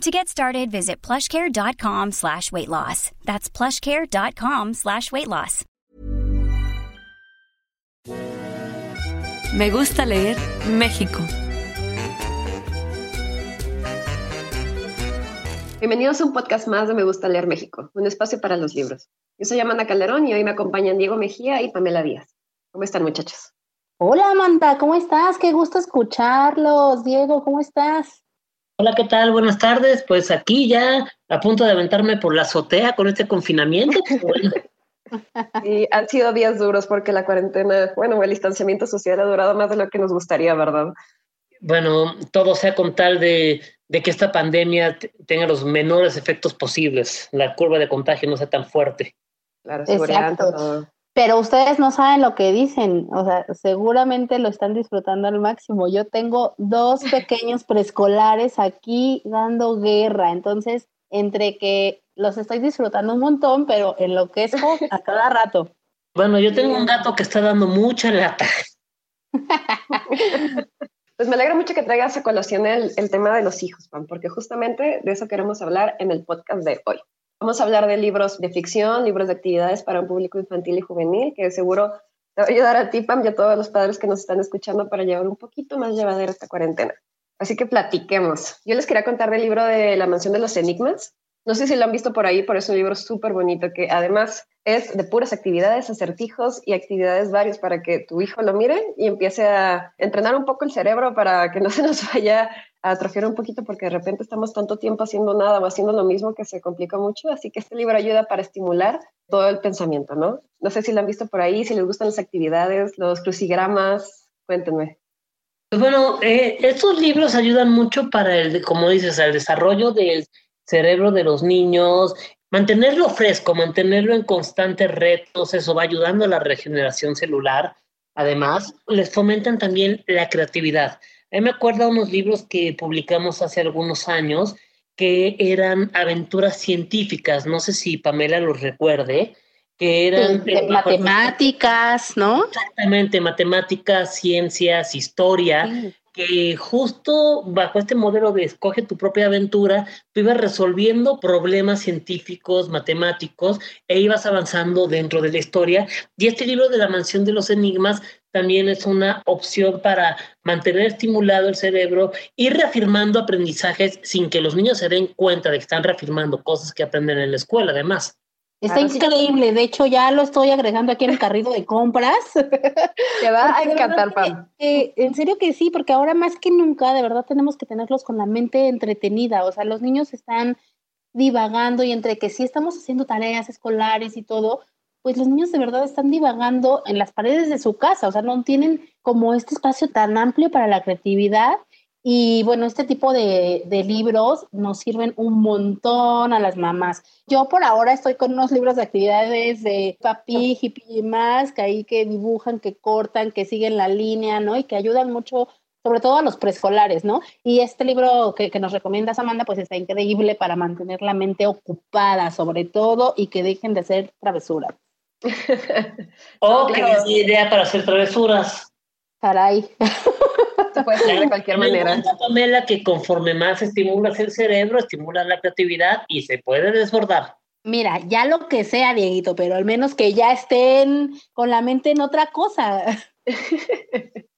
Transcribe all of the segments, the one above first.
To get started, visit plushcare.com slash weight loss. That's plushcare.com slash weight loss. Me gusta leer México. Bienvenidos a un podcast más de Me gusta leer México, un espacio para los libros. Yo soy Amanda Calderón y hoy me acompañan Diego Mejía y Pamela Díaz. ¿Cómo están, muchachos? Hola, Amanda, ¿cómo estás? Qué gusto escucharlos. Diego, ¿cómo estás? Hola, ¿qué tal? Buenas tardes. Pues aquí ya a punto de aventarme por la azotea con este confinamiento. Y han sido días duros porque la cuarentena, bueno, el distanciamiento social ha durado más de lo que nos gustaría, ¿verdad? Bueno, todo sea con tal de, de que esta pandemia tenga los menores efectos posibles, la curva de contagio no sea tan fuerte. Claro, seguridad. Exacto. Pero ustedes no saben lo que dicen, o sea, seguramente lo están disfrutando al máximo. Yo tengo dos pequeños preescolares aquí dando guerra, entonces entre que los estoy disfrutando un montón, pero enloquezco a cada rato. Bueno, yo tengo un gato que está dando mucha lata. Pues me alegra mucho que traigas a colación el, el tema de los hijos, Pam, porque justamente de eso queremos hablar en el podcast de hoy. Vamos a hablar de libros de ficción, libros de actividades para un público infantil y juvenil, que seguro te va a ayudar a ti, Pam, y a todos los padres que nos están escuchando para llevar un poquito más llevadera esta cuarentena. Así que platiquemos. Yo les quería contar del libro de La Mansión de los Enigmas. No sé si lo han visto por ahí, pero es un libro súper bonito que además es de puras actividades, acertijos y actividades varios para que tu hijo lo mire y empiece a entrenar un poco el cerebro para que no se nos vaya atrofiar un poquito porque de repente estamos tanto tiempo haciendo nada o haciendo lo mismo que se complica mucho. Así que este libro ayuda para estimular todo el pensamiento, ¿no? No sé si lo han visto por ahí, si les gustan las actividades, los crucigramas, cuéntenme. Pues bueno, eh, estos libros ayudan mucho para el, como dices, el desarrollo del cerebro de los niños, mantenerlo fresco, mantenerlo en constantes retos, eso va ayudando a la regeneración celular. Además, les fomentan también la creatividad. A mí me acuerdo unos libros que publicamos hace algunos años que eran aventuras científicas, no sé si Pamela los recuerde, que eran... De matemáticas, ¿no? Exactamente, matemáticas, ciencias, historia, Sí. que justo bajo este modelo de escoge tu propia aventura, tú ibas resolviendo problemas científicos, matemáticos, e ibas avanzando dentro de la historia. Y este libro de la mansión de los enigmas también es una opción para mantener estimulado el cerebro y reafirmando aprendizajes sin que los niños se den cuenta de que están reafirmando cosas que aprenden en la escuela, además. Está Claro, sí. increíble, de hecho ya lo estoy agregando aquí en el carrito de compras. Te va a encantar, Pam. que- eh, en serio que sí, porque ahora más que nunca, de verdad tenemos que tenerlos con la mente entretenida. O sea, los niños están divagando y entre que sí estamos haciendo tareas escolares y todo, pues los niños de verdad están divagando en las paredes de su casa. O sea, no tienen como este espacio tan amplio para la creatividad. Y bueno, este tipo de, libros nos sirven un montón a las mamás. Yo por ahora estoy con unos libros de actividades de papi, hippie y más, que ahí que dibujan, que cortan, que siguen la línea, ¿no? Y que ayudan mucho, sobre todo a los preescolares, ¿no? Y este libro que, nos recomiendas, Amanda, pues está increíble para mantener la mente ocupada, sobre todo, y que dejen de hacer travesuras. O No, que claro. idea para hacer travesuras. Caray. Se puede hacer de cualquier Me manera. Pamela, que conforme más estimulas el cerebro, estimulas la creatividad y se puede desbordar. Mira, ya lo que sea, Dieguito, pero al menos que ya estén con la mente en otra cosa.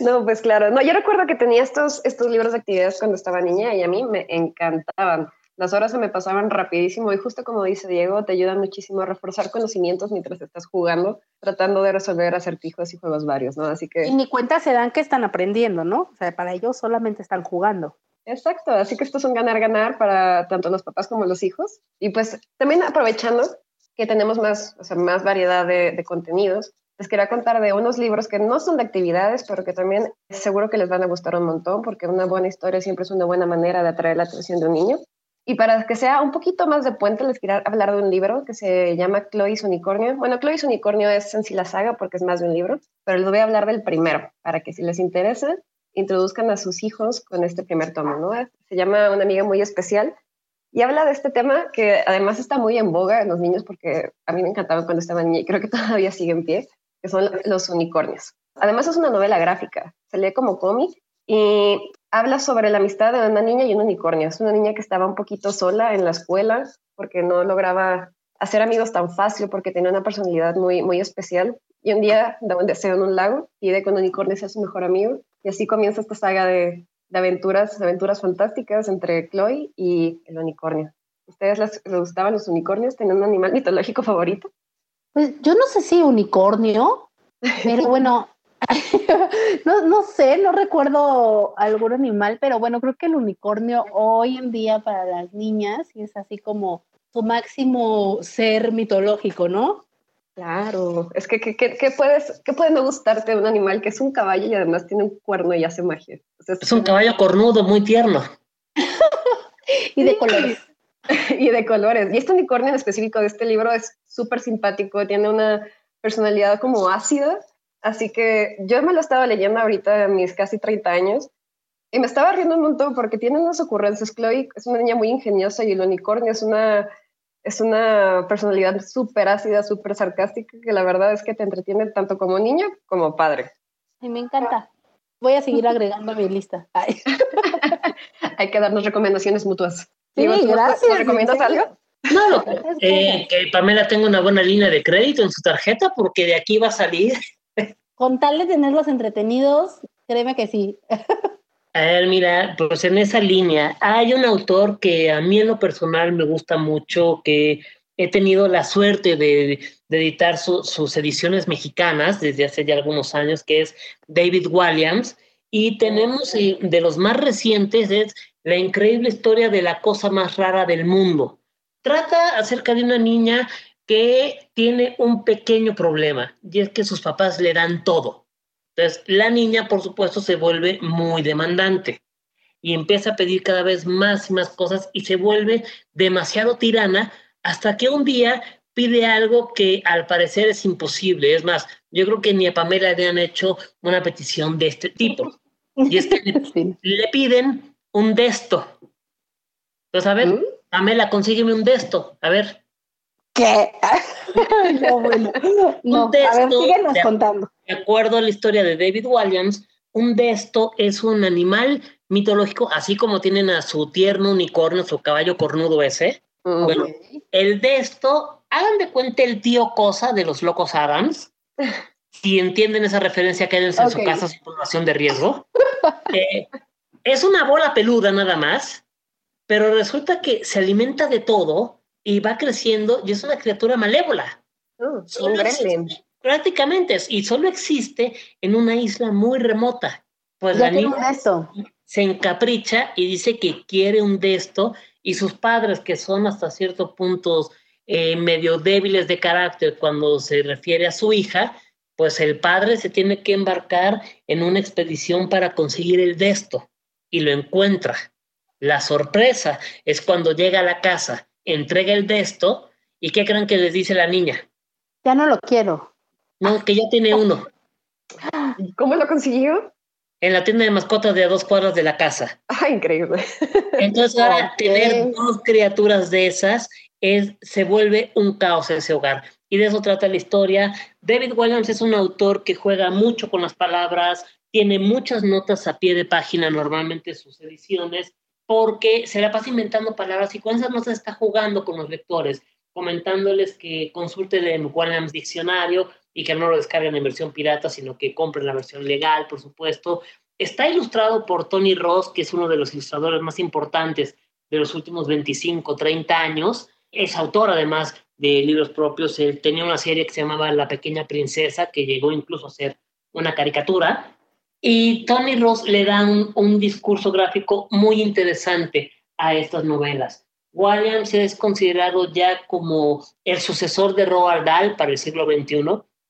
No, pues claro. No, yo recuerdo que tenía estos, estos libros de actividades cuando estaba niña y a mí me encantaban. Las horas se me pasaban rapidísimo y justo como dice Diego, te ayudan muchísimo a reforzar conocimientos mientras estás jugando, tratando de resolver acertijos y juegos varios, ¿no? Así Y que, ni cuenta se dan que están aprendiendo, ¿no? O sea, para ellos solamente están jugando. exacto. Así que esto es un ganar-ganar para tanto los papás como los hijos. Y pues también aprovechando que tenemos más, o sea, más variedad de, de contenidos, les quería contar de unos libros que no son de actividades, pero que también seguro que les van a gustar un montón, porque una buena historia siempre es una buena manera de atraer la atención de un niño. Y para que sea un poquito más de puente, les quiero hablar de un libro que se llama Chloe's Unicornio. Bueno, Chloe's Unicornio es en sí la saga porque es más de un libro, pero les voy a hablar del primero, para que si les interesa, introduzcan a sus hijos con este primer tomo. Se llama Una amiga muy especial y habla de este tema que además está muy en boga en los niños porque a mí me encantaba cuando estaba niña y creo que todavía sigue en pie, que son los unicornios. Además es una novela gráfica, se lee como cómic y habla sobre la amistad de una niña y un unicornio. Es una niña que estaba un poquito sola en la escuela porque no lograba hacer amigos tan fácil porque tenía una personalidad muy, muy especial. Y un día da un deseo en un lago, pide que un unicornio sea su mejor amigo. Y así comienza esta saga de, aventuras, aventuras fantásticas entre Chloe y el unicornio. ¿Ustedes les, gustaban los unicornios? ¿Tenían un animal mitológico favorito? Pues yo no sé si unicornio, pero bueno, no, no sé, no recuerdo algún animal, pero bueno, creo que el unicornio hoy en día para las niñas es así como su máximo ser mitológico, ¿no? Claro, es que ¿qué, puedes, qué puede no gustarte de un animal que es un caballo y además tiene un cuerno y hace magia? es un caballo cornudo, muy tierno. y de colores. y de colores. Y este unicornio en específico de este libro es súper simpático, tiene una personalidad como ácida, así que yo me lo estaba leyendo ahorita a mis casi 30 años y me estaba riendo un montón porque tiene unas ocurrencias. Chloe es una niña muy ingeniosa y el unicornio es una es una personalidad súper ácida, súper sarcástica, que la verdad es que te entretiene tanto como niño como padre. Y me encanta. Voy a seguir agregando a mi lista. Hay que darnos recomendaciones mutuas. Sí, gracias. recomiendas algo? No, eh, que Pamela tenga una buena línea de crédito en su tarjeta porque de aquí va a salir. Con tal de tenerlos entretenidos, créeme que sí. A ver, mira, pues en esa línea hay un autor que a mí en lo personal me gusta mucho, que he tenido la suerte de, editar sus ediciones mexicanas desde hace ya algunos años, que es David Williams, y tenemos eh, de los más recientes es La increíble historia de la cosa más rara del mundo. Trata acerca de una niña que tiene un pequeño problema, y es que sus papás le dan todo entonces, la niña, por supuesto, se vuelve muy demandante y empieza a pedir cada vez más y más cosas y se vuelve demasiado tirana hasta que un día pide algo que al parecer es imposible. Es más, yo creo que ni a Pamela le han hecho una petición de este tipo. Y es que le, piden un desto. Entonces, a ver, ¿Mm? Pamela, consígueme un desto. A ver. ¿Qué? no, bueno. No, a ver, síguenos contando. De acuerdo a la historia de David Williams, un desto es un animal mitológico, así como tienen a su tierno unicornio, su caballo cornudo ese. Bueno, el desto, hagan de cuenta el tío Cosa de los locos Adams. Si entienden esa referencia, quédense en su casa sin población de riesgo. Eh, es una bola peluda nada más, pero resulta que se alimenta de todo y va creciendo y es una criatura malévola. Oh, un gremlin. Prácticamente, y solo existe en una isla muy remota. Pues la niña se encapricha y dice que quiere un desto y sus padres, que son hasta cierto punto eh, medio débiles de carácter cuando se refiere a su hija, pues el padre se tiene que embarcar en una expedición para conseguir el desto y lo encuentra. La sorpresa es cuando llega a la casa, entrega el desto y ¿qué creen que les dice la niña? Ya no lo quiero. No, que ya tiene uno. ¿Cómo lo consiguió? En la tienda de mascotas de a dos cuadras de la casa. Ah, increíble. Entonces ahora tener dos criaturas de esas es, se vuelve un caos ese hogar. Y de eso trata la historia. David Williams es un autor que juega mucho con las palabras, tiene muchas notas a pie de página normalmente en sus ediciones, porque se la pasa inventando palabras y con esas notas está jugando con los lectores, comentándoles que consulten Williams Diccionario y que no lo descarguen en versión pirata, sino que compren la versión legal, por supuesto. Está ilustrado por Tony Ross, que es uno de los ilustradores más importantes de los últimos 25, 30 años. Es autor, además, de libros propios. Él tenía una serie que se llamaba La Pequeña Princesa, que llegó incluso a ser una caricatura. Y Tony Ross le da un, un discurso gráfico muy interesante a estas novelas. Williams es considerado ya como el sucesor de Roald Dahl para el siglo XXI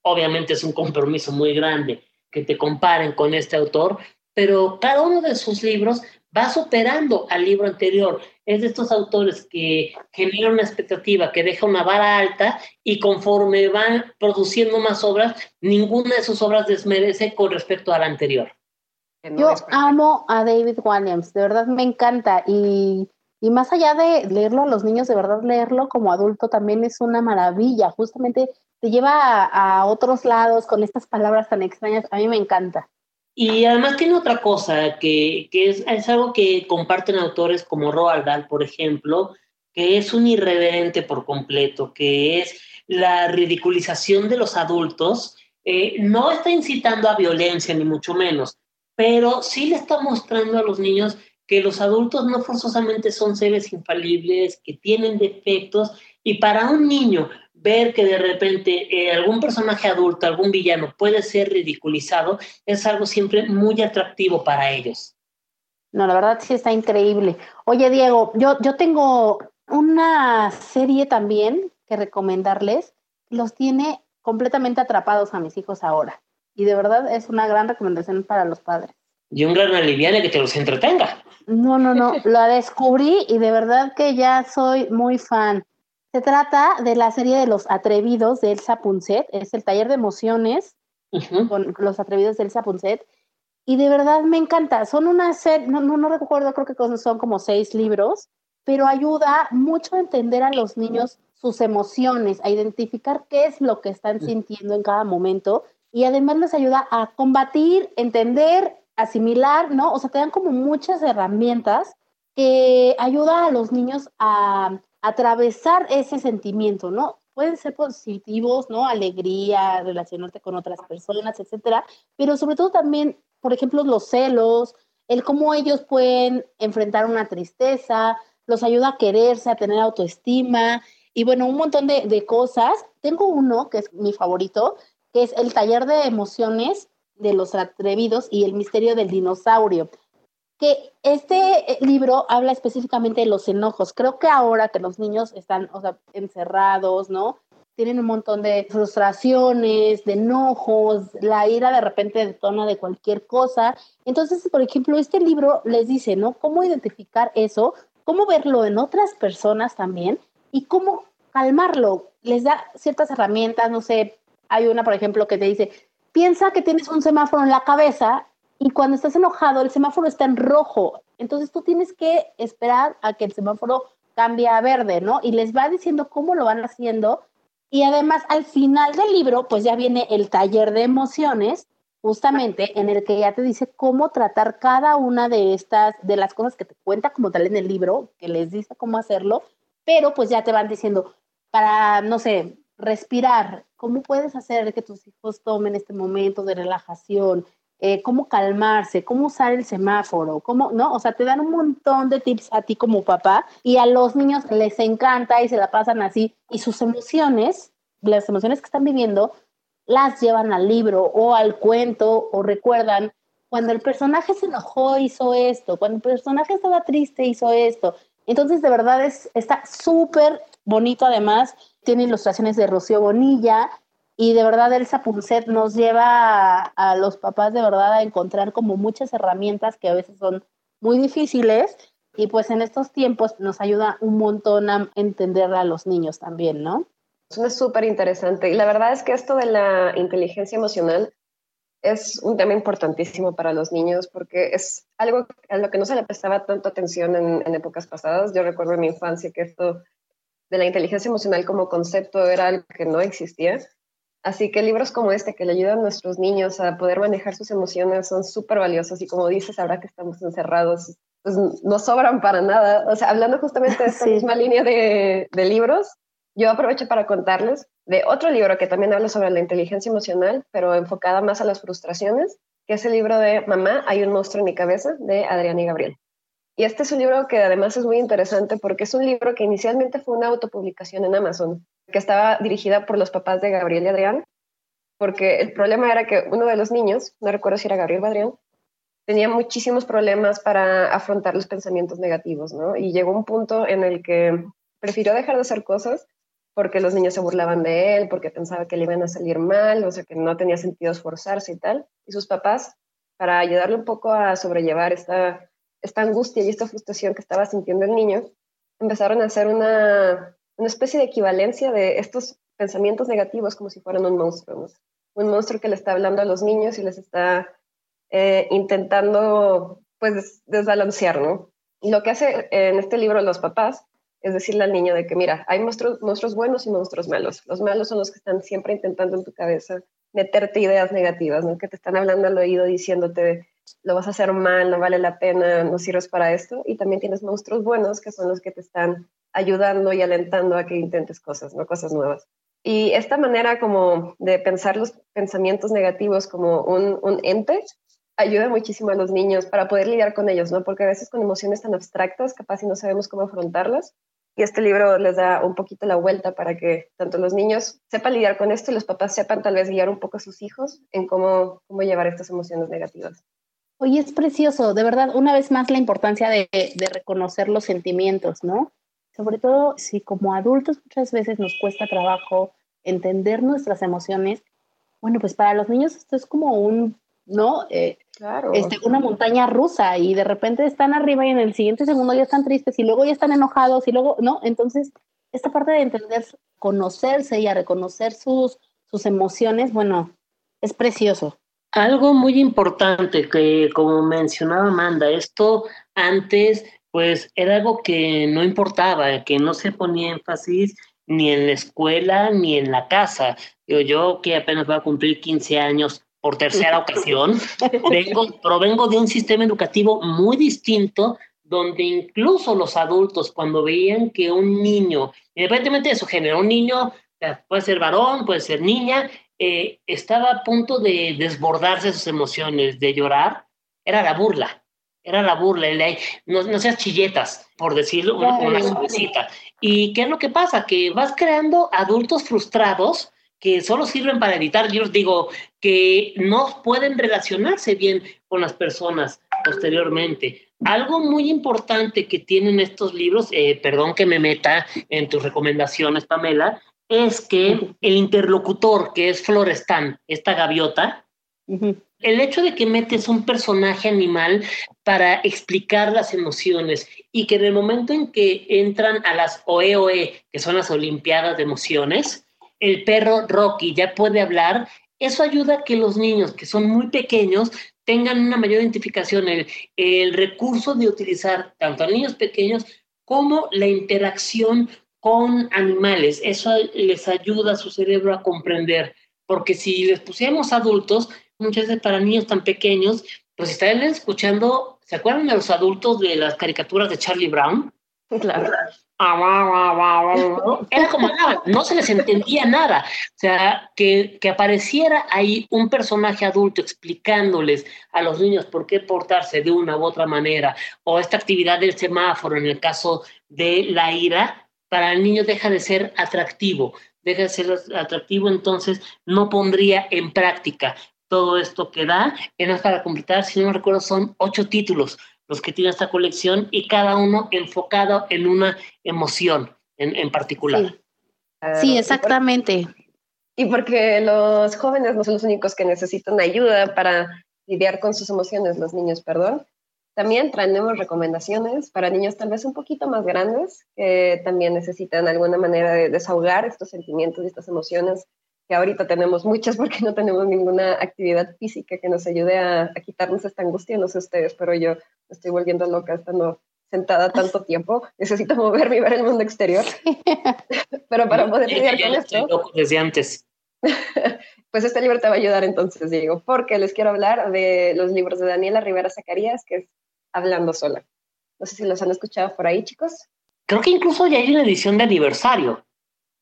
Obviamente es un compromiso muy grande que te comparen con este autor, pero cada uno de sus libros va superando al libro anterior. Es de estos autores que generan una expectativa, que deja una vara alta y conforme van produciendo más obras, ninguna de sus obras desmerece con respecto a la anterior. Yo amo a David Williams, de verdad me encanta y, y más allá de leerlo a los niños, de verdad leerlo como adulto también es una maravilla, justamente te lleva a, otros lados con estas palabras tan extrañas, a mí me encanta. Y además tiene otra cosa que, que es, es, algo que comparten autores como Roald Dahl, por ejemplo, que es un irreverente por completo, que es la ridiculización de los adultos. Eh, no está incitando a violencia, ni mucho menos, pero sí le está mostrando a los niños que los adultos no forzosamente son seres infalibles, que tienen defectos, y para un niño ver que de repente eh, algún personaje adulto, algún villano puede ser ridiculizado, es algo siempre muy atractivo para ellos. No, la verdad sí está increíble. Oye, Diego, yo, yo tengo una serie también que recomendarles. Los tiene completamente atrapados a mis hijos ahora. Y de verdad es una gran recomendación para los padres. Y un gran aliviane que te los entretenga. No, no, no. la descubrí y de verdad que ya soy muy fan. Se trata de la serie de los atrevidos de Elsa Punset, es el taller de emociones con los atrevidos de Elsa Punset. Y de verdad me encanta. Son una serie, no, no, no recuerdo, creo que son como seis libros, pero ayuda mucho a entender a los niños sus emociones, a identificar qué es lo que están sintiendo en cada momento y además les ayuda a combatir, entender, asimilar, ¿no? O sea, te dan como muchas herramientas que ayudan a los niños a atravesar ese sentimiento, ¿no? Pueden ser positivos, ¿no? Alegría, relacionarte con otras personas, etcétera, pero sobre todo también, por ejemplo, los celos, el cómo ellos pueden enfrentar una tristeza, los ayuda a quererse, a tener autoestima y bueno, un montón de, de cosas. Tengo uno que es mi favorito, que es el taller de emociones de los atrevidos y el misterio del dinosaurio que este eh, libro habla específicamente de los enojos. Creo que ahora que los niños están o sea, encerrados, ¿no? Tienen un montón de frustraciones, de enojos, la ira de repente detona de cualquier cosa. Entonces, por ejemplo, este libro les dice, ¿no? Cómo identificar eso, cómo verlo en otras personas también y cómo calmarlo. Les da ciertas herramientas, no sé, hay una, por ejemplo, que te dice, piensa que tienes un semáforo en la cabeza y cuando estás enojado, el semáforo está en rojo. Entonces tú tienes que esperar a que el semáforo cambie a verde, ¿no? Y les va diciendo cómo lo van haciendo. Y además, al final del libro, pues ya viene el taller de emociones, justamente en el que ya te dice cómo tratar cada una de estas, de las cosas que te cuenta como tal en el libro, que les dice cómo hacerlo, pero pues ya te van diciendo para, no sé, respirar, cómo puedes hacer que tus hijos tomen este momento de relajación, eh, cómo calmarse, cómo usar el semáforo, cómo, ¿no? O sea, te dan un montón de tips a ti como papá y a los niños les encanta y se la pasan así y sus emociones, las emociones que están viviendo, las llevan al libro o al cuento o recuerdan cuando el personaje se enojó hizo esto, cuando el personaje estaba triste hizo esto. Entonces, de verdad, es, está súper bonito además. Tiene ilustraciones de Rocío Bonilla, y de verdad Elsa Punset nos lleva a, los papás de verdad a encontrar como muchas herramientas que a veces son muy difíciles y pues en estos tiempos nos ayuda un montón a entender a los niños también, ¿no? Es súper interesante y la verdad es que esto de la inteligencia emocional es un tema importantísimo para los niños porque es algo a lo que no se le prestaba tanto atención en, en épocas pasadas. Yo recuerdo en mi infancia que esto de la inteligencia emocional como concepto era algo que no existía Así que libros como este que le ayudan a nuestros niños a poder manejar sus emociones son súper valiosos y como dices, ahora que estamos encerrados, pues no sobran para nada. O sea, hablando justamente de esta misma línea de, de libros, yo aprovecho para contarles de otro libro que también habla sobre la inteligencia emocional, pero enfocada más a las frustraciones, que es el libro de Mamá, hay un monstruo en mi cabeza, de Adriana y Gabriel. Y este es un libro que además es muy interesante porque es un libro que inicialmente fue una autopublicación en Amazon que estaba dirigida por los papás de Gabriel y Adrián, porque el problema era que uno de los niños, no recuerdo si era Gabriel o Adrián, tenía muchísimos problemas para afrontar los pensamientos negativos, ¿no? Y llegó un punto en el que prefirió dejar de hacer cosas porque los niños se burlaban de él, porque pensaba que le iban a salir mal, o sea, que no tenía sentido esforzarse y tal. Y sus papás, para ayudarle un poco a sobrellevar esta esta angustia y esta frustración que estaba sintiendo el niño, empezaron a hacer una, una especie de equivalencia de estos pensamientos negativos como si fueran un monstruo, un monstruo que le está hablando a los niños y les está eh, intentando pues desbalancear, ¿no? Y lo que hace en este libro los papás es decirle al niño de que, mira, hay monstruos, monstruos buenos y monstruos malos. Los malos son los que están siempre intentando en tu cabeza meterte ideas negativas, ¿no? Que te están hablando al oído diciéndote, lo vas a hacer mal, no vale la pena, no sirves para esto. Y también tienes monstruos buenos que son los que te están ayudando y alentando a que intentes cosas, ¿no? Cosas nuevas. Y esta manera como de pensar los pensamientos negativos como un, un ente ayuda muchísimo a los niños para poder lidiar con ellos, ¿no? Porque a veces con emociones tan abstractas, capaz si no sabemos cómo afrontarlas. Y este libro les da un poquito la vuelta para que tanto los niños sepan lidiar con esto y los papás sepan tal vez guiar un poco a sus hijos en cómo, cómo llevar estas emociones negativas. Oye, es precioso, de verdad, una vez más la importancia de, de reconocer los sentimientos, ¿no? Sobre todo si como adultos muchas veces nos cuesta trabajo entender nuestras emociones. Bueno, pues para los niños esto es como un ¿no? Eh, claro. Este, una montaña rusa y de repente están arriba y en el siguiente segundo ya están tristes y luego ya están enojados y luego, ¿no? Entonces, esta parte de entender, conocerse y a reconocer sus, sus emociones, bueno, es precioso. Algo muy importante que, como mencionaba Amanda, esto antes, pues era algo que no importaba, que no se ponía énfasis ni en la escuela ni en la casa. Yo, yo que apenas voy a cumplir 15 años, por tercera ocasión, vengo, provengo de un sistema educativo muy distinto donde incluso los adultos cuando veían que un niño, independientemente de su género, un niño puede ser varón, puede ser niña, eh, estaba a punto de desbordarse sus emociones, de llorar, era la burla, era la burla, no, no seas chilletas, por decirlo, una, una suavecita. ¿Y qué es lo que pasa? Que vas creando adultos frustrados que solo sirven para editar yo digo, que no pueden relacionarse bien con las personas posteriormente. Algo muy importante que tienen estos libros, eh, perdón que me meta en tus recomendaciones, Pamela, es que el interlocutor, que es Florestan, esta gaviota, el hecho de que metes un personaje animal para explicar las emociones y que en el momento en que entran a las OEOE, que son las Olimpiadas de Emociones, el perro Rocky ya puede hablar, eso ayuda a que los niños que son muy pequeños tengan una mayor identificación, el, el recurso de utilizar tanto a niños pequeños como la interacción con animales. Eso les ayuda a su cerebro a comprender, porque si les pusiéramos adultos, muchas veces para niños tan pequeños, pues estarían escuchando, ¿se acuerdan de los adultos de las caricaturas de Charlie Brown? Claro. Era como nada, no se les entendía nada. O sea, que, que, apareciera ahí un personaje adulto explicándoles a los niños por qué portarse de una u otra manera, o esta actividad del semáforo en el caso de la ira, para el niño deja de ser atractivo, deja de ser atractivo, entonces no pondría en práctica todo esto que da. Y para completar, si no recuerdo, son ocho títulos los que tienen esta colección y cada uno enfocado en una emoción en, en particular. Sí. exactamente. Y porque los jóvenes no son los únicos que necesitan ayuda para lidiar con sus emociones, los niños, perdón. También traemos recomendaciones para niños tal vez un poquito más grandes que también necesitan alguna manera de desahogar estos sentimientos y estas emociones que ahorita tenemos muchas porque no tenemos ninguna actividad física que nos ayude a, quitarnos esta angustia, no sé ustedes, pero yo me estoy volviendo loca estando sentada tanto tiempo, necesito moverme y ver el mundo exterior. pero para poder lidiar con esto... Desde antes. pues este libro te va a ayudar entonces, Diego, porque les quiero hablar de los libros de Daniela Rivera Zacarías, que es Hablando Sola. No sé si los han escuchado por ahí, chicos. Creo que incluso ya hay una edición de aniversario.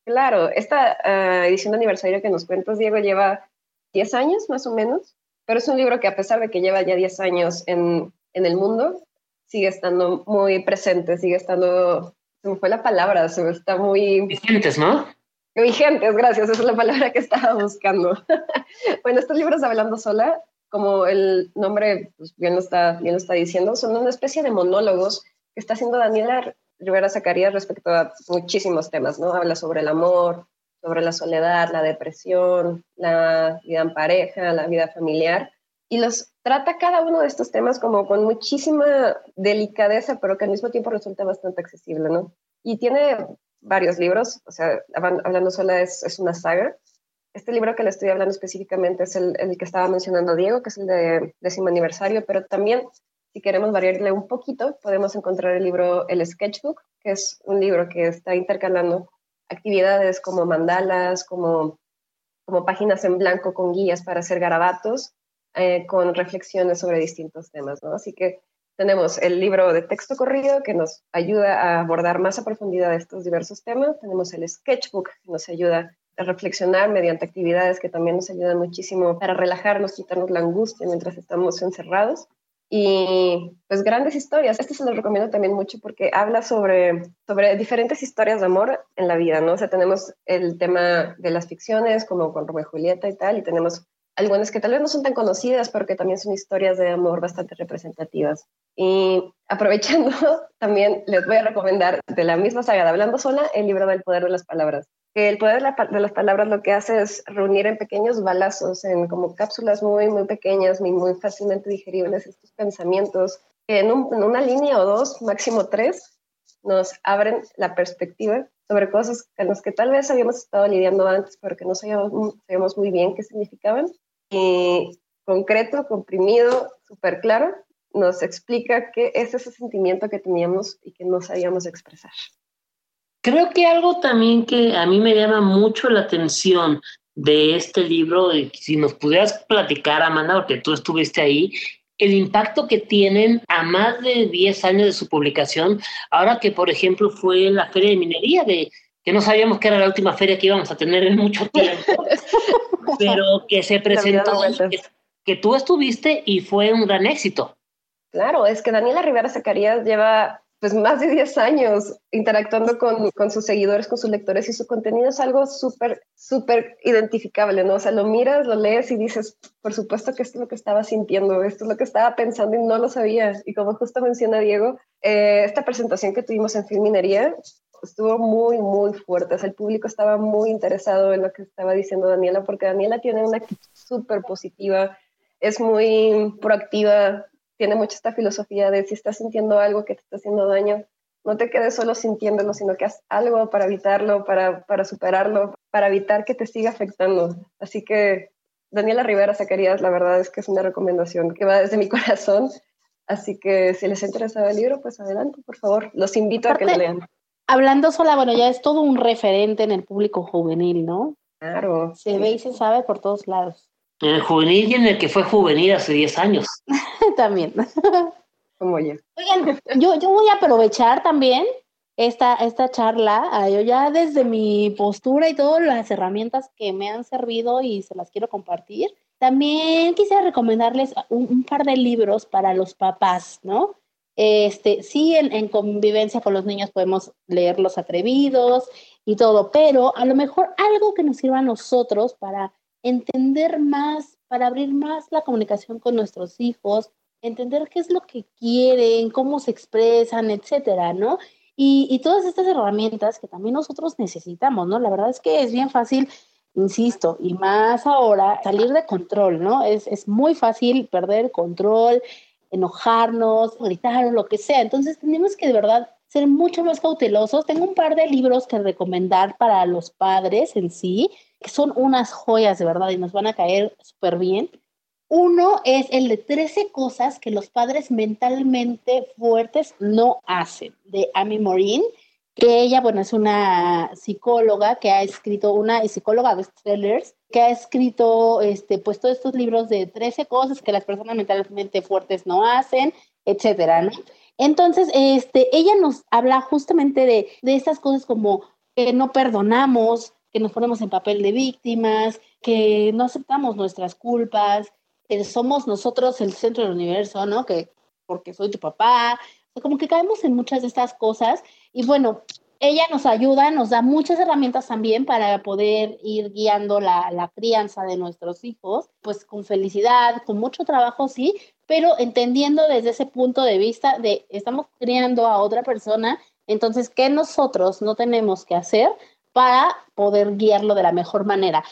Claro, esta ah, edición de aniversario que nos cuentas, Diego, lleva 10 años más o menos, pero es un libro que a pesar de que lleva ya 10 años en, en el mundo, sigue estando muy presente, sigue estando, se me fue la palabra, se me está muy... Vigentes, ¿no? Vigentes, gracias, esa es la palabra que estaba buscando. bueno, estos libros de Hablando Sola, como el nombre pues, bien, lo está, bien lo está diciendo, son una especie de monólogos que está haciendo Daniela Rivera Zacarías respecto a muchísimos temas, ¿no? Habla sobre el amor, sobre la soledad, la depresión, la vida en pareja, la vida familiar. y los trata cada uno de estos temas como con muchísima delicadeza, pero que al mismo tiempo resulta bastante accesible, ¿no? Y tiene varios libros, o sea, hablando sola es, es una saga. Este libro que le estoy hablando específicamente es el, el, que estaba mencionando Diego, que es el de décimo aniversario, pero también, si queremos variarle un poquito, podemos encontrar el libro El Sketchbook, que es un libro que está intercalando actividades como mandalas, como, como páginas en blanco con guías para hacer garabatos, eh, con reflexiones sobre distintos temas, ¿no? Así que tenemos el libro de texto corrido que nos ayuda a abordar más a profundidad estos diversos temas. Tenemos el sketchbook que nos ayuda a reflexionar mediante actividades que también nos ayudan muchísimo para relajarnos, quitarnos la angustia mientras estamos encerrados. Y pues grandes historias. Este se lo recomiendo también mucho porque habla sobre, sobre diferentes historias de amor en la vida, ¿no? O sea, tenemos el tema de las ficciones como con Romeo y Julieta y tal, y tenemos algunas que tal vez no son tan conocidas, pero que también son historias de amor bastante representativas. Y aprovechando, también les voy a recomendar de la misma saga de Hablando Sola, el libro del poder de las palabras. El poder de, las palabras lo que hace es reunir en pequeños balazos, en como cápsulas muy, muy pequeñas, muy, muy fácilmente digeribles, estos pensamientos que en, en una línea o dos, máximo tres, nos abren la perspectiva sobre cosas con las que tal vez habíamos estado lidiando antes, pero que no sabíamos, sabíamos muy bien qué significaban y concreto, comprimido, súper claro, nos explica qué es ese sentimiento que teníamos y que no sabíamos expresar. Creo que algo también que a mí me llama mucho la atención de este libro, si nos pudieras platicar, Amanda, porque tú estuviste ahí, el impacto que tienen a más de 10 años de su publicación, ahora que, por ejemplo, fue la Feria de Minería, de que no sabíamos que era la última feria que íbamos a tener en mucho tiempo, pero que se presentó, que, tú estuviste y fue un gran éxito. Claro, es que Daniela Rivera Zacarías lleva pues más de 10 años interactuando con, con, sus seguidores, con sus lectores y su contenido es algo súper, súper identificable, ¿no? O sea, lo miras, lo lees y dices, por supuesto que esto es lo que estaba sintiendo, esto es lo que estaba pensando y no lo sabía. Y como justo menciona Diego, eh, esta presentación que tuvimos en Filminería estuvo muy, muy fuerte. el público estaba muy interesado en lo que estaba diciendo Daniela, porque Daniela tiene una actitud súper positiva, es muy proactiva, tiene mucha esta filosofía de si estás sintiendo algo que te está haciendo daño, no te quedes solo sintiéndolo, sino que haz algo para evitarlo, para, para superarlo, para evitar que te siga afectando. Así que Daniela Rivera Zacarías, la verdad es que es una recomendación que va desde mi corazón. Así que si les interesa el libro, pues adelante, por favor. Los invito a que lo lean hablando sola, bueno, ya es todo un referente en el público juvenil, ¿no? Claro. Se ve y se sabe por todos lados. En el juvenil y en el que fue juvenil hace 10 años. también. Como yo. Oigan, yo, yo voy a aprovechar también esta, esta charla, ah, yo ya desde mi postura y todas las herramientas que me han servido y se las quiero compartir. También quisiera recomendarles un par de libros para los papás, ¿no? Este, sí, en, convivencia con los niños podemos leer Los Atrevidos y todo, pero a lo mejor algo que nos sirva a nosotros para entender más, para abrir más la comunicación con nuestros hijos, entender qué es lo que quieren, cómo se expresan, etcétera, ¿no? Y, y, todas estas herramientas que también nosotros necesitamos, ¿no? La verdad es que es bien fácil, insisto, y más ahora, salir de control, ¿no? Es, es muy fácil perder control, enojarnos, gritar o lo que sea. Entonces tenemos que de verdad ser mucho más cautelosos. Tengo un par de libros que recomendar para los padres en sí, que son unas joyas de verdad y nos van a caer súper bien. Uno es el de 13 cosas que los padres mentalmente fuertes no hacen, de Amy Morin, que ella, bueno, es una psicóloga que ha escrito, una psicóloga bestsellers, que ha escrito este, pues todos estos libros de 13 cosas que las personas mentalmente fuertes no hacen, etcétera, ¿no? Entonces, este, ella nos habla justamente de, de estas cosas como que no perdonamos, que nos ponemos en papel de víctimas, que no aceptamos nuestras culpas, somos nosotros el centro del universo, ¿no? Que porque soy tu papá, como que caemos en muchas de estas cosas y bueno, ella nos ayuda, nos da muchas herramientas también para poder ir guiando la, la, crianza de nuestros hijos, pues con felicidad, con mucho trabajo, sí, pero entendiendo desde ese punto de vista de estamos criando a otra persona, entonces, ¿qué nosotros no tenemos que hacer para poder guiarlo de la mejor manera?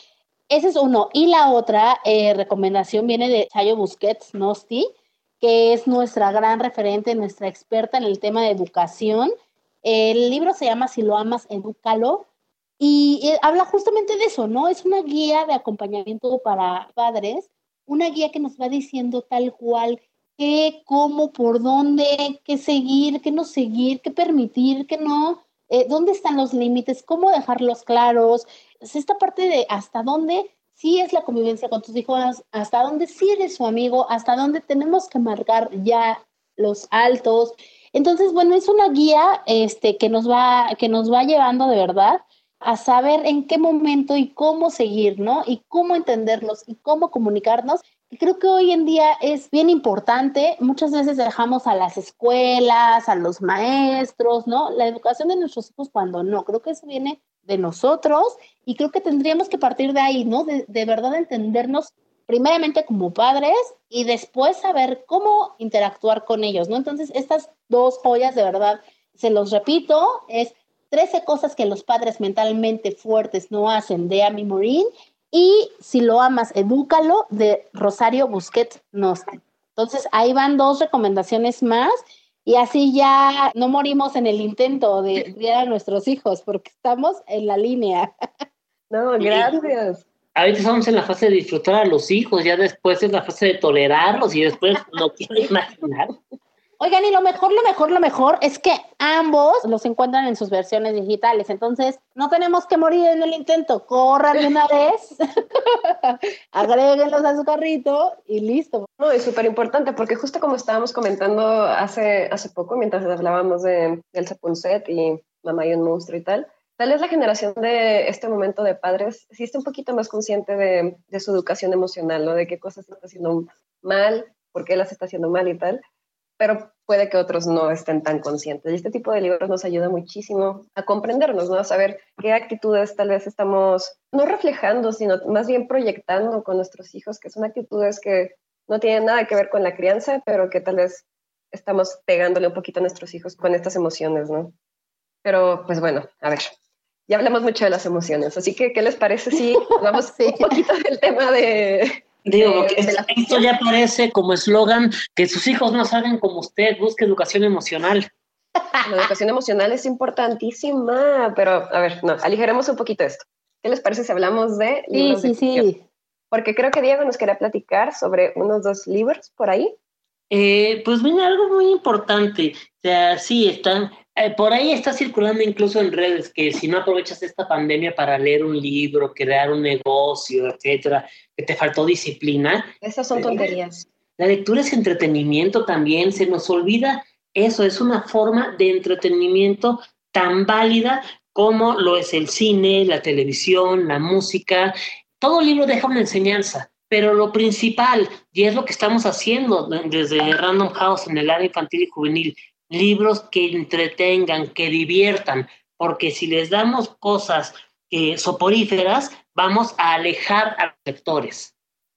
Ese es uno. Y la otra eh, recomendación viene de Chayo Busquets Nosti, que es nuestra gran referente, nuestra experta en el tema de educación. El libro se llama Si lo amas, edúcalo. Y eh, habla justamente de eso, ¿no? Es una guía de acompañamiento para padres, una guía que nos va diciendo tal cual qué, cómo, por dónde, qué seguir, qué no seguir, qué permitir, qué no, eh, dónde están los límites, cómo dejarlos claros. Es esta parte de hasta dónde sí es la convivencia con tus hijos, hasta dónde sí eres su amigo, hasta dónde tenemos que marcar ya los altos. Entonces, bueno, es una guía este, que, nos va, que nos va llevando de verdad a saber en qué momento y cómo seguir, ¿no? Y cómo entenderlos y cómo comunicarnos. Y creo que hoy en día es bien importante. Muchas veces dejamos a las escuelas, a los maestros, ¿no? La educación de nuestros hijos cuando no. Creo que eso viene de nosotros y creo que tendríamos que partir de ahí, ¿no? De, de verdad entendernos primeramente como padres y después saber cómo interactuar con ellos, ¿no? Entonces, estas dos joyas de verdad, se los repito, es 13 cosas que los padres mentalmente fuertes no hacen de Amy Morin y Si lo amas, edúcalo de Rosario Busquets Nostri. Entonces ahí van dos recomendaciones más y así ya no morimos en el intento de criar a nuestros hijos porque estamos en la línea. No, gracias. Ahorita estamos en la fase de disfrutar a los hijos, ya después es la fase de tolerarlos y después no quiero imaginar. Oigan, y lo mejor, lo mejor, lo mejor es que ambos los encuentran en sus versiones digitales. Entonces, no tenemos que morir en el intento. Corran de una vez, agréguenlos a su carrito y listo. No, es súper importante porque justo como estábamos comentando hace, hace poco, mientras hablábamos de El Sapunset y Mamá y un monstruo y tal, tal vez la generación de este momento de padres sí está un poquito más consciente de, de su educación emocional, ¿no? De qué cosas está haciendo mal, por qué las está haciendo mal y tal pero puede que otros no estén tan conscientes. Y este tipo de libros nos ayuda muchísimo a comprendernos, ¿no? A saber qué actitudes tal vez estamos no reflejando, sino más bien proyectando con nuestros hijos, que son actitudes que no tienen nada que ver con la crianza, pero que tal vez estamos pegándole un poquito a nuestros hijos con estas emociones, ¿no? Pero pues bueno, a ver, ya hablamos mucho de las emociones, así que ¿qué les parece si vamos un poquito del tema de, Digo, esto ya parece como eslogan que sus hijos no saben como usted, busque educación emocional. La educación emocional es importantísima, pero a ver, no, aligeremos un poquito esto. ¿Qué les parece si hablamos de libros sí, sí, sí. Porque creo que Diego nos quería platicar sobre unos dos libros por ahí. Eh, pues viene algo muy importante. O sea, sí, están, eh, por ahí está circulando incluso en redes que si no aprovechas esta pandemia para leer un libro, crear un negocio, etcétera, que te faltó disciplina. Esas son tonterías. La lectura es entretenimiento también, se nos olvida eso, es una forma de entretenimiento tan válida como lo es el cine, la televisión, la música. Todo libro deja una enseñanza, pero lo principal, y es lo que estamos haciendo desde Random House en el área infantil y juvenil, libros que entretengan, que diviertan, porque si les damos cosas eh, soporíferas, vamos a alejar a los lectores.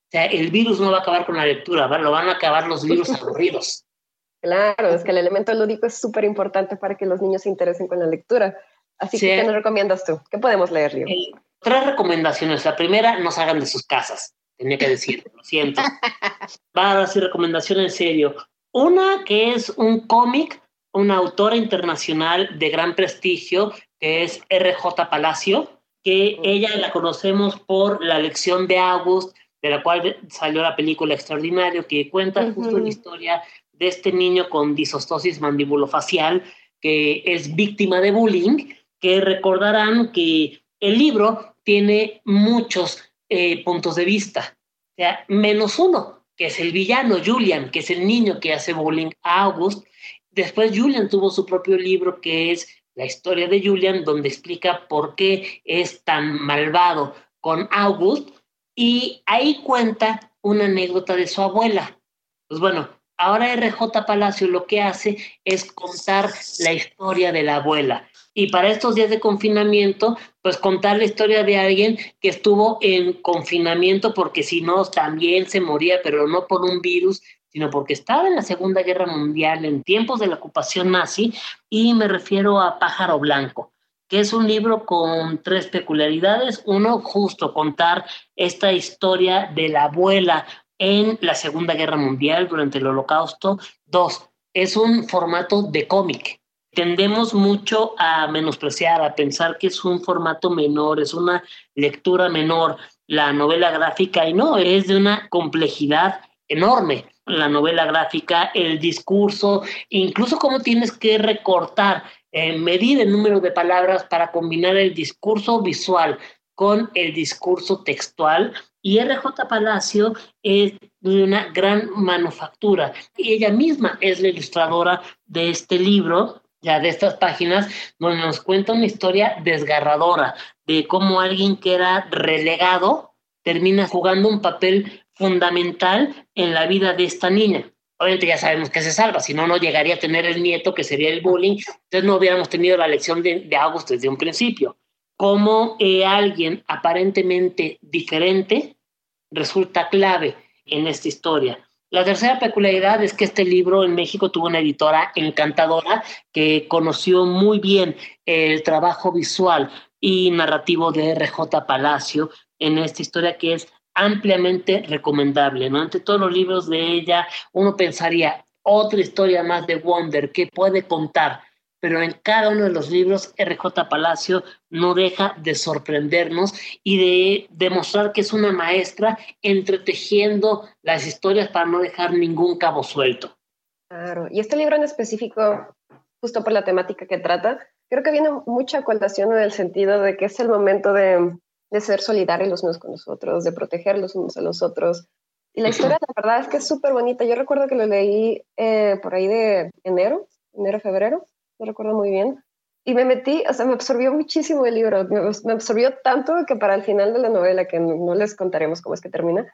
O sea, el virus no va a acabar con la lectura, lo van a acabar los libros aburridos. Claro, es que el elemento lúdico es súper importante para que los niños se interesen con la lectura. Así que, ¿qué nos recomiendas tú? ¿Qué podemos leer, Río? Eh, tres recomendaciones. La primera, no salgan de sus casas. Tenía que decir, lo siento. Va a dar recomendación en serio. Una que es un cómic, una autora internacional de gran prestigio, que es RJ Palacio, que ella la conocemos por la lección de August, de la cual salió la película Extraordinario, que cuenta justo la historia de este niño con disostosis mandibulofacial, que es víctima de bullying, que recordarán que el libro tiene muchos eh, puntos de vista, o sea, menos uno, que es el villano, Julian, que es el niño que hace bullying a August. Después Julian tuvo su propio libro que es La historia de Julian, donde explica por qué es tan malvado con August y ahí cuenta una anécdota de su abuela. Pues bueno, ahora RJ Palacio lo que hace es contar la historia de la abuela y para estos días de confinamiento, pues contar la historia de alguien que estuvo en confinamiento porque si no también se moría, pero no por un virus, sino porque estaba en la Segunda Guerra Mundial, en tiempos de la ocupación nazi, y me refiero a Pájaro Blanco. que es un libro con tres peculiaridades. Uno, justo contar esta historia de la abuela en la Segunda Guerra Mundial durante el Holocausto. Dos, es un formato de cómic. Tendemos mucho a menospreciar, a pensar que es un formato menor, es una lectura menor. La novela gráfica y no, es de una complejidad enorme. La novela gráfica, el discurso, incluso cómo tienes que recortar, eh, medir el número de palabras para combinar el discurso visual con el discurso textual. Y RJ Palacio es de una gran manufactura. Y ella misma es la ilustradora de este libro, ya de estas páginas, donde nos cuenta una historia desgarradora de cómo alguien que era relegado termina jugando un papel fundamental en la vida de esta niña. Obviamente ya sabemos que se salva, si no, no llegaría a tener el nieto, que sería el bullying, entonces no hubiéramos tenido la lección de, de August desde un principio. Cómo eh, alguien aparentemente diferente resulta clave en esta historia. La tercera peculiaridad es que este libro en México tuvo una editora encantadora que conoció muy bien el trabajo visual y narrativo de RJ Palacio en esta historia que es ampliamente recomendable, ¿no? Ante todos los libros de ella, uno pensaría, otra historia más de Wonder que puede contar, pero en cada uno de los libros RJ Palacio no deja de sorprendernos y de demostrar que es una maestra entretejiendo las historias para no dejar ningún cabo suelto. Claro, y este libro en específico, justo por la temática que trata, creo que viene mucha colación en el sentido de que es el momento de de ser solidarios los unos con los otros, de proteger los unos a los otros. Y la historia, la verdad es que es súper bonita. Yo recuerdo que lo leí eh, por ahí de enero, enero, febrero, no recuerdo muy bien. Y me metí, o sea, me absorbió muchísimo el libro, me, absorbió tanto que para el final de la novela, que no, les contaremos cómo es que termina,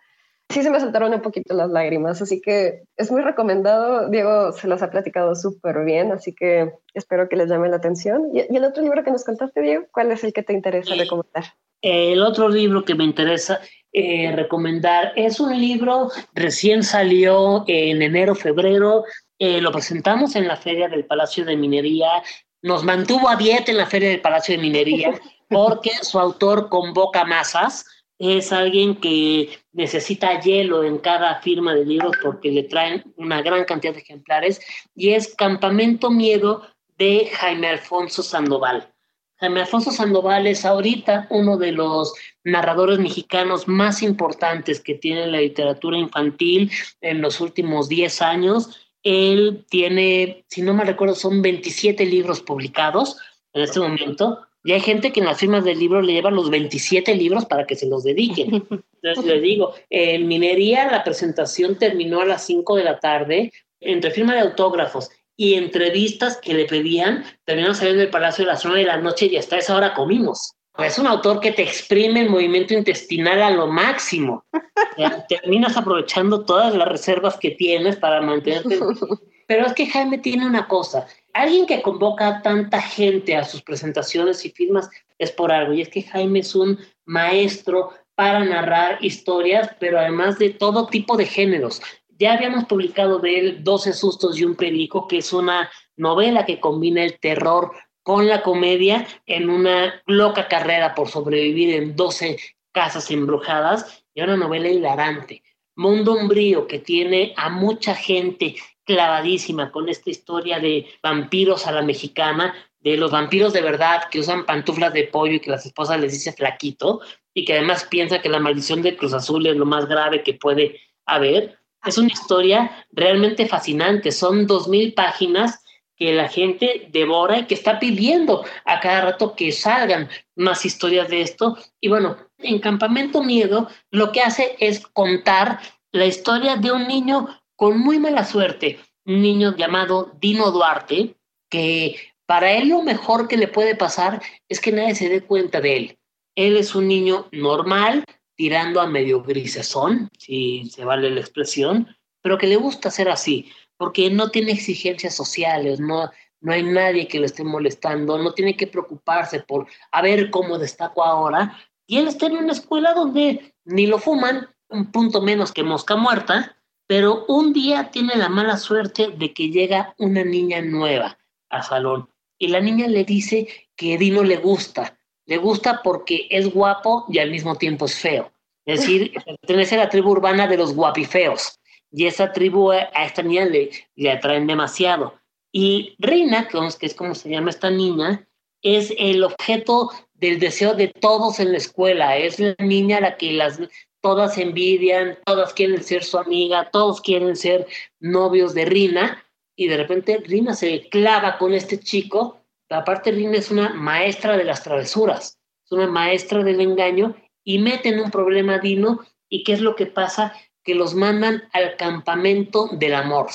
sí se me saltaron un poquito las lágrimas, así que es muy recomendado. Diego se los ha platicado súper bien, así que espero que les llame la atención. ¿Y, ¿Y, el otro libro que nos contaste, Diego, cuál es el que te interesa recomendar? El otro libro que me interesa eh, recomendar es un libro, recién salió en enero, febrero, eh, lo presentamos en la Feria del Palacio de Minería, nos mantuvo a dieta en la Feria del Palacio de Minería porque su autor convoca masas, es alguien que necesita hielo en cada firma de libros porque le traen una gran cantidad de ejemplares y es Campamento Miedo de Jaime Alfonso Sandoval. Jaime Alfonso Sandoval es ahorita uno de los narradores mexicanos más importantes que tiene la literatura infantil en los últimos 10 años. Él tiene, si no me recuerdo, son 27 libros publicados en este momento. Y hay gente que en las firmas del libro le lleva los 27 libros para que se los dediquen. Entonces le digo, en minería la presentación terminó a las 5 de la tarde entre firma de autógrafos y entrevistas que le pedían, terminamos saliendo del Palacio de las 9 de la noche y hasta esa hora comimos. Es un autor que te exprime el movimiento intestinal a lo máximo. terminas aprovechando todas las reservas que tienes para mantenerte. Pero es que Jaime tiene una cosa. Alguien que convoca a tanta gente a sus presentaciones y firmas es por algo. Y es que Jaime es un maestro para narrar historias, pero además de todo tipo de géneros. Ya habíamos publicado de él 12 sustos y un perico, que es una novela que combina el terror con la comedia en una loca carrera por sobrevivir en 12 casas embrujadas y una novela hilarante. Mundo Umbrío, que tiene a mucha gente clavadísima con esta historia de vampiros a la mexicana, de los vampiros de verdad que usan pantuflas de pollo y que las esposas les dicen flaquito y que además piensa que la maldición de Cruz Azul es lo más grave que puede haber. Es una historia realmente fascinante. Son dos mil páginas que la gente devora y que está pidiendo a cada rato que salgan más historias de esto. Y bueno, en Campamento Miedo lo que hace es contar la historia de un niño con muy mala suerte, un niño llamado Dino Duarte, que para él lo mejor que le puede pasar es que nadie se dé cuenta de él. Él es un niño normal, tirando a medio grisesón, si se vale la expresión, pero que le gusta ser así, porque no tiene exigencias sociales, no, no hay nadie que le esté molestando, no tiene que preocuparse por a ver cómo destaco ahora. Y él está en una escuela donde ni lo fuman, un punto menos que mosca muerta, pero un día tiene la mala suerte de que llega una niña nueva al salón y la niña le dice que Dino le gusta. Le gusta porque es guapo y al mismo tiempo es feo. Es decir, pertenece a la tribu urbana de los guapifeos. Y esa tribu a esta niña le, le atraen demasiado. Y Reina, que es como se llama esta niña, es el objeto del deseo de todos en la escuela. Es la niña a la que las todas envidian, todas quieren ser su amiga, todos quieren ser novios de Rina. Y de repente Rina se clava con este chico. Aparte, Rina es una maestra de las travesuras, es una maestra del engaño y mete en un problema Dino. ¿Y qué es lo que pasa? Que los mandan al campamento del amor.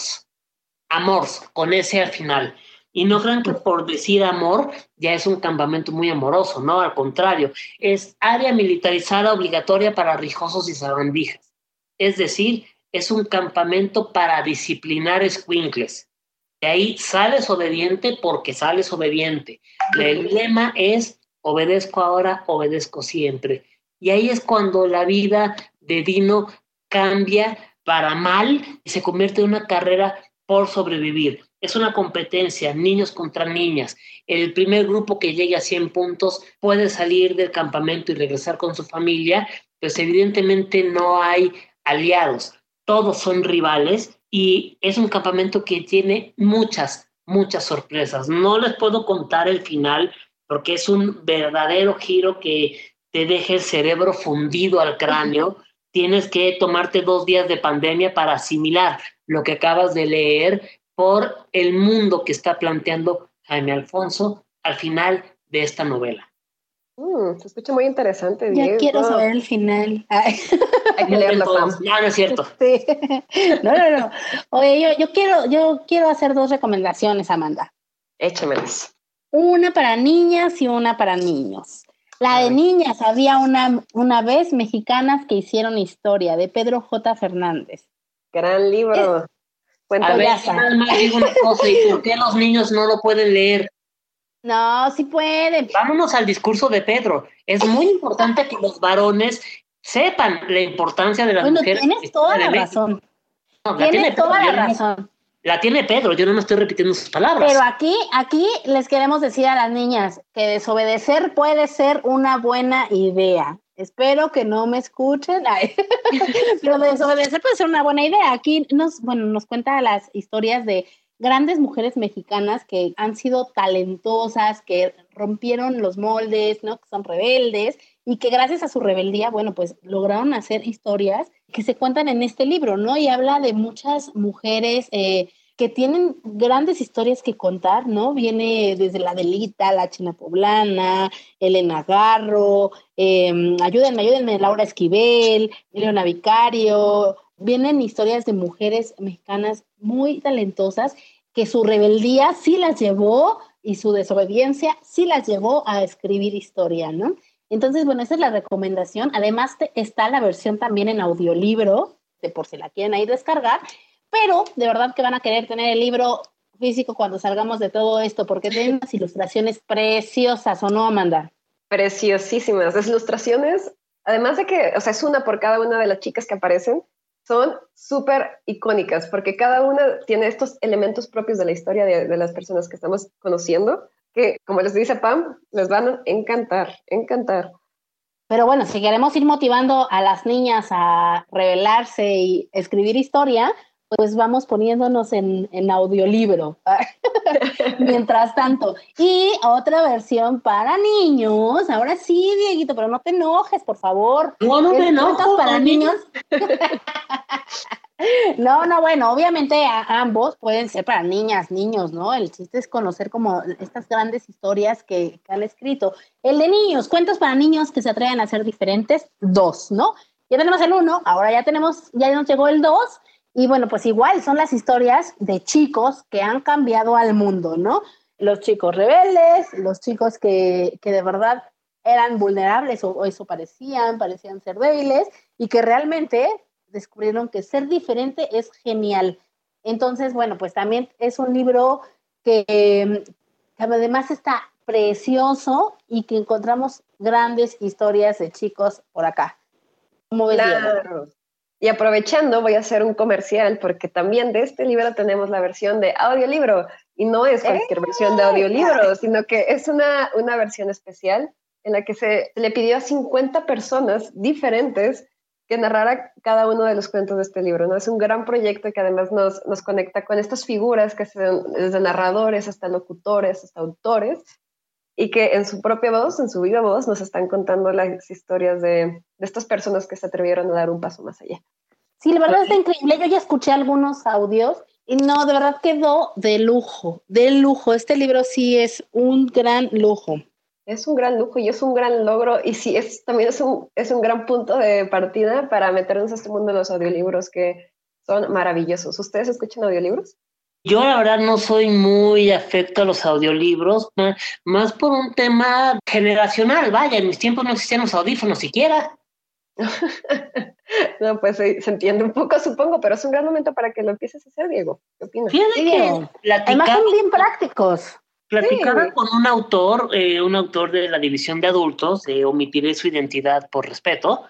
Amors, con ese al final. Y no crean que por decir amor ya es un campamento muy amoroso, no, al contrario, es área militarizada obligatoria para rijosos y sabandijas. Es decir, es un campamento para disciplinar escuincles. De ahí sales obediente porque sales obediente. El lema es obedezco ahora, obedezco siempre. Y ahí es cuando la vida de Dino cambia para mal y se convierte en una carrera por sobrevivir. Es una competencia, niños contra niñas. El primer grupo que llegue a 100 puntos puede salir del campamento y regresar con su familia, pues evidentemente no hay aliados, todos son rivales y es un campamento que tiene muchas, muchas sorpresas. No les puedo contar el final porque es un verdadero giro que te deja el cerebro fundido al cráneo. Tienes que tomarte dos días de pandemia para asimilar lo que acabas de leer por el mundo que está planteando Jaime Alfonso al final de esta novela. Mm, se escucha muy interesante. Diego. Ya quiero saber el final. Hay que leerlo. No, no es cierto. Sí. No, no, no. Oye, yo, yo, quiero, yo quiero hacer dos recomendaciones, Amanda. Échamelas. Una para niñas y una para niños. La de niñas, había una, una vez mexicanas que hicieron historia, de Pedro J. Fernández. Gran libro. A ver, más digo una cosa, ¿y por qué los niños no lo pueden leer? No, sí pueden. Vámonos al discurso de Pedro. Es muy importante que los varones sepan la importancia de las bueno, mujeres. Tienes toda la razón. No, la tienes tiene toda Pedro, la razón. La tiene Pedro, yo no me estoy repitiendo sus palabras. Pero aquí, aquí les queremos decir a las niñas que desobedecer puede ser una buena idea. Espero que no me escuchen. Pero desobedecer puede ser una buena idea. Aquí nos, bueno, nos cuenta las historias de grandes mujeres mexicanas que han sido talentosas, que rompieron los moldes, ¿no? Que son rebeldes y que gracias a su rebeldía, bueno, pues lograron hacer historias que se cuentan en este libro, ¿no? Y habla de muchas mujeres eh, que tienen grandes historias que contar, ¿no? Viene desde la Delita, la China Poblana, Elena Garro, eh, ayúdenme, ayúdenme, Laura Esquivel, Leona Vicario, vienen historias de mujeres mexicanas muy talentosas que su rebeldía sí las llevó y su desobediencia sí las llevó a escribir historia, ¿no? Entonces, bueno, esa es la recomendación. Además, está la versión también en audiolibro, de por si la quieren ahí descargar, pero de verdad que van a querer tener el libro físico cuando salgamos de todo esto, porque tiene unas ilustraciones preciosas, ¿o no, Amanda? Preciosísimas. Las ilustraciones, además de que, o sea, es una por cada una de las chicas que aparecen, son súper icónicas, porque cada una tiene estos elementos propios de la historia de las personas que estamos conociendo, que, como les dice Pam, les van a encantar, encantar. Pero bueno, si queremos ir motivando a las niñas a revelarse y escribir historia, pues vamos poniéndonos en, en audiolibro mientras tanto. Y otra versión para niños. Ahora sí, Dieguito, pero no te enojes, por favor. no, no me enojo. para niños. No, no, bueno, obviamente a- ambos pueden ser para niñas, niños, ¿no? El chiste es conocer como estas grandes historias que, que han escrito. El de niños, cuentos para niños que se atreven a ser diferentes, dos, ¿no? Ya tenemos el uno, ahora ya tenemos, ya nos llegó el dos, y bueno, pues igual son las historias de chicos que han cambiado al mundo, ¿no? Los chicos rebeldes, los chicos que, que de verdad eran vulnerables o, eso parecían, parecían ser débiles, y que realmente descubrieron que ser diferente es genial. Entonces, bueno, pues también es un libro que, además está precioso y que encontramos grandes historias de chicos por acá. Y aprovechando, voy a hacer un comercial porque también de este libro tenemos la versión de audiolibro. Y no es cualquier versión de audiolibro, sino que es una, una versión especial en la que se le pidió a 50 personas diferentes que narrara cada uno de los cuentos de este libro. ¿no? Es un gran proyecto que además nos, nos conecta con estas figuras que son desde narradores hasta locutores, hasta autores, y que en su propia voz, en su viva voz, nos están contando las historias de, de estas personas que se atrevieron a dar un paso más allá. Sí, la verdad está increíble. Yo ya escuché algunos audios y no, de verdad quedó de lujo, de lujo. Este libro sí es un gran lujo. Es un gran lujo y es un gran logro y sí, es, también es un, es un gran punto de partida para meternos a este mundo de los audiolibros que son maravillosos. ¿Ustedes escuchan audiolibros? Yo la verdad no soy muy afecto a los audiolibros, más por un tema generacional, vaya, en mis tiempos no existían los audífonos siquiera. no, pues se entiende un poco, supongo, pero es un gran momento para que lo empieces a hacer, Diego. ¿Qué opinas? Fíjate Además son bien prácticos. Platicaba con un autor, eh, un autor de la división de adultos, eh, omitiré su identidad por respeto,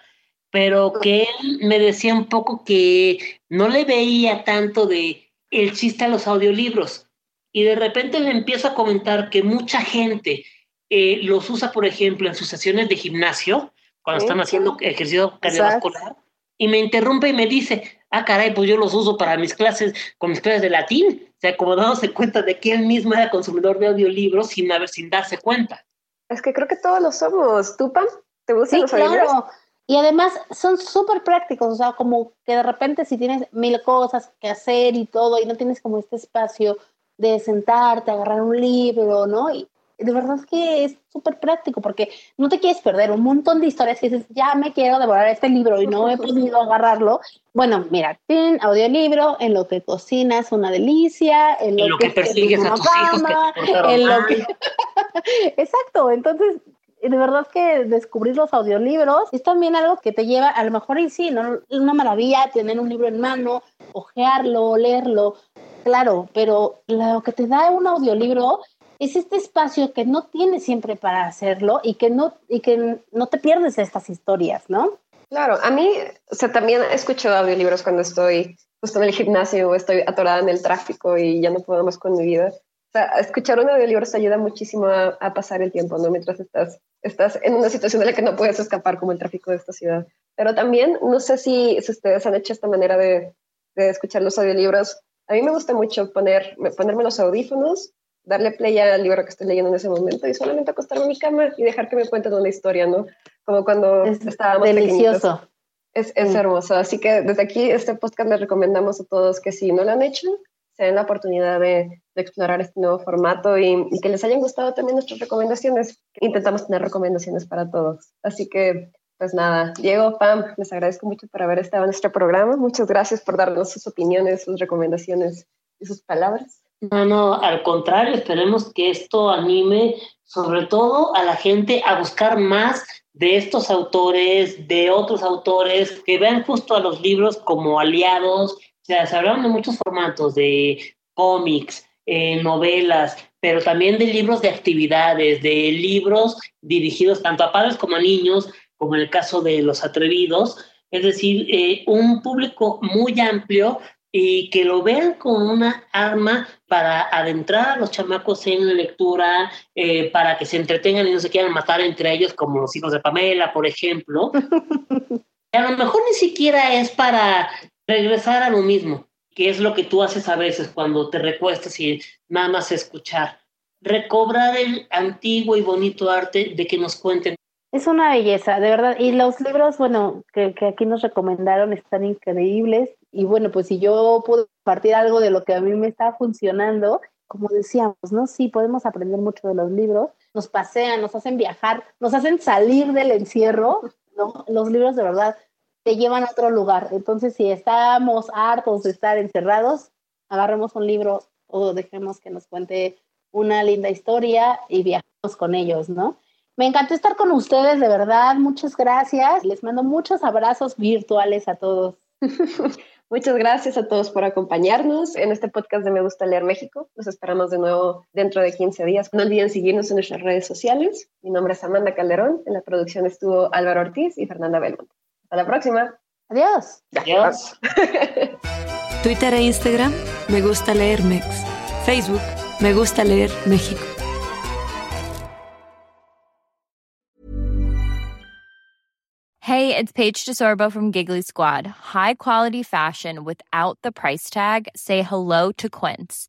pero que él me decía un poco que no le veía tanto de el chiste a los audiolibros. Y de repente le empiezo a comentar que mucha gente eh, los usa, por ejemplo, en sus sesiones de gimnasio, cuando están haciendo ejercicio cardiovascular, y me interrumpe y me dice, ah, caray, pues yo los uso para mis clases, con mis clases de latín. O sea, como dándose cuenta de que él mismo era consumidor de audiolibros sin, haber, sin darse cuenta. Es que creo que todos lo somos. ¿Tú, Pam? ¿Te gustan sí, los claro. Y además son súper prácticos, o sea, como que de repente si tienes mil cosas que hacer y todo y no tienes como este espacio de sentarte, agarrar un libro, ¿no? Y de verdad es que es súper práctico porque no te quieres perder un montón de historias y dices, ya me quiero devorar este libro y no he podido agarrarlo. Bueno, mira, tienen audiolibro, en lo que cocinas una delicia, en lo, que, persigues a tus hijos, en lo que... Exacto, entonces de verdad que descubrir los audiolibros es también algo que te lleva, a lo mejor y sí, ¿no? una maravilla tener un libro en mano, ojearlo, leerlo, claro, pero lo que te da un audiolibro es este espacio que no tienes siempre para hacerlo y que no, y que no te pierdes estas historias, ¿no? Claro, a mí, o sea, también escucho audiolibros cuando estoy justo en el gimnasio o estoy atorada en el tráfico y ya no puedo más con mi vida. O sea, escuchar un audiolibro te ayuda muchísimo a, pasar el tiempo, ¿no? Mientras estás, estás en una situación en la que no puedes escapar, como el tráfico de esta ciudad. Pero también, no sé si, si ustedes han hecho esta manera de, de escuchar los audiolibros. A mí me gusta mucho poner, ponerme los audífonos darle play al libro que estoy leyendo en ese momento y solamente acostarme en mi cama y dejar que me cuenten una historia, ¿no? Como cuando es estábamos delicioso. Es, es hermoso. Así que desde aquí, este podcast les recomendamos a todos que si no lo han hecho, se den la oportunidad de, de explorar este nuevo formato y, y, que les hayan gustado también nuestras recomendaciones. Intentamos tener recomendaciones para todos. Así que, pues nada, Diego, Pam, les agradezco mucho por haber estado en nuestro programa. Muchas gracias por darnos sus opiniones, sus recomendaciones y sus palabras. No, no, al contrario, esperemos que esto anime sobre todo a la gente a buscar más de estos autores, de otros autores, que vean justo a los libros como aliados. O sea, se hablaron de muchos formatos, de cómics, eh, novelas, pero también de libros de actividades, de libros dirigidos tanto a padres como a niños, como en el caso de Los Atrevidos. Es decir, eh, un público muy amplio y que lo vean como una arma para adentrar a los chamacos en la lectura, eh, para que se entretengan y no se quieran matar entre ellos, como los hijos de Pamela, por ejemplo. a lo mejor ni siquiera es para regresar a lo mismo, que es lo que tú haces a veces cuando te recuestas y nada más escuchar. Recobrar el antiguo y bonito arte de que nos cuenten. Es una belleza, de verdad. Y los libros, bueno, que, que aquí nos recomendaron están increíbles y bueno, pues si yo puedo partir algo de lo que a mí me está funcionando, como decíamos, ¿no? Sí, podemos aprender mucho de los libros, nos pasean, nos hacen viajar, nos hacen salir del encierro, ¿no? Los libros de verdad te llevan a otro lugar. Entonces, si estamos hartos de estar encerrados, agarremos un libro o dejemos que nos cuente una linda historia y viajemos con ellos, ¿no? Me encantó estar con ustedes, de verdad. Muchas gracias. Les mando muchos abrazos virtuales a todos. Muchas gracias a todos por acompañarnos en este podcast de Me Gusta Leer México. Nos esperamos de nuevo dentro de 15 días. No olviden seguirnos en nuestras redes sociales. Mi nombre es Amanda Calderón. En la producción estuvo Álvaro Ortiz y Fernanda Belmont. Hasta la próxima. Adiós. Adiós. Twitter e Instagram, Me Gusta Leer Mex. Facebook, Me gusta leer México. Hey, it's Paige DeSorbo from Giggly Squad. High quality fashion without the price tag. Say hello to Quince.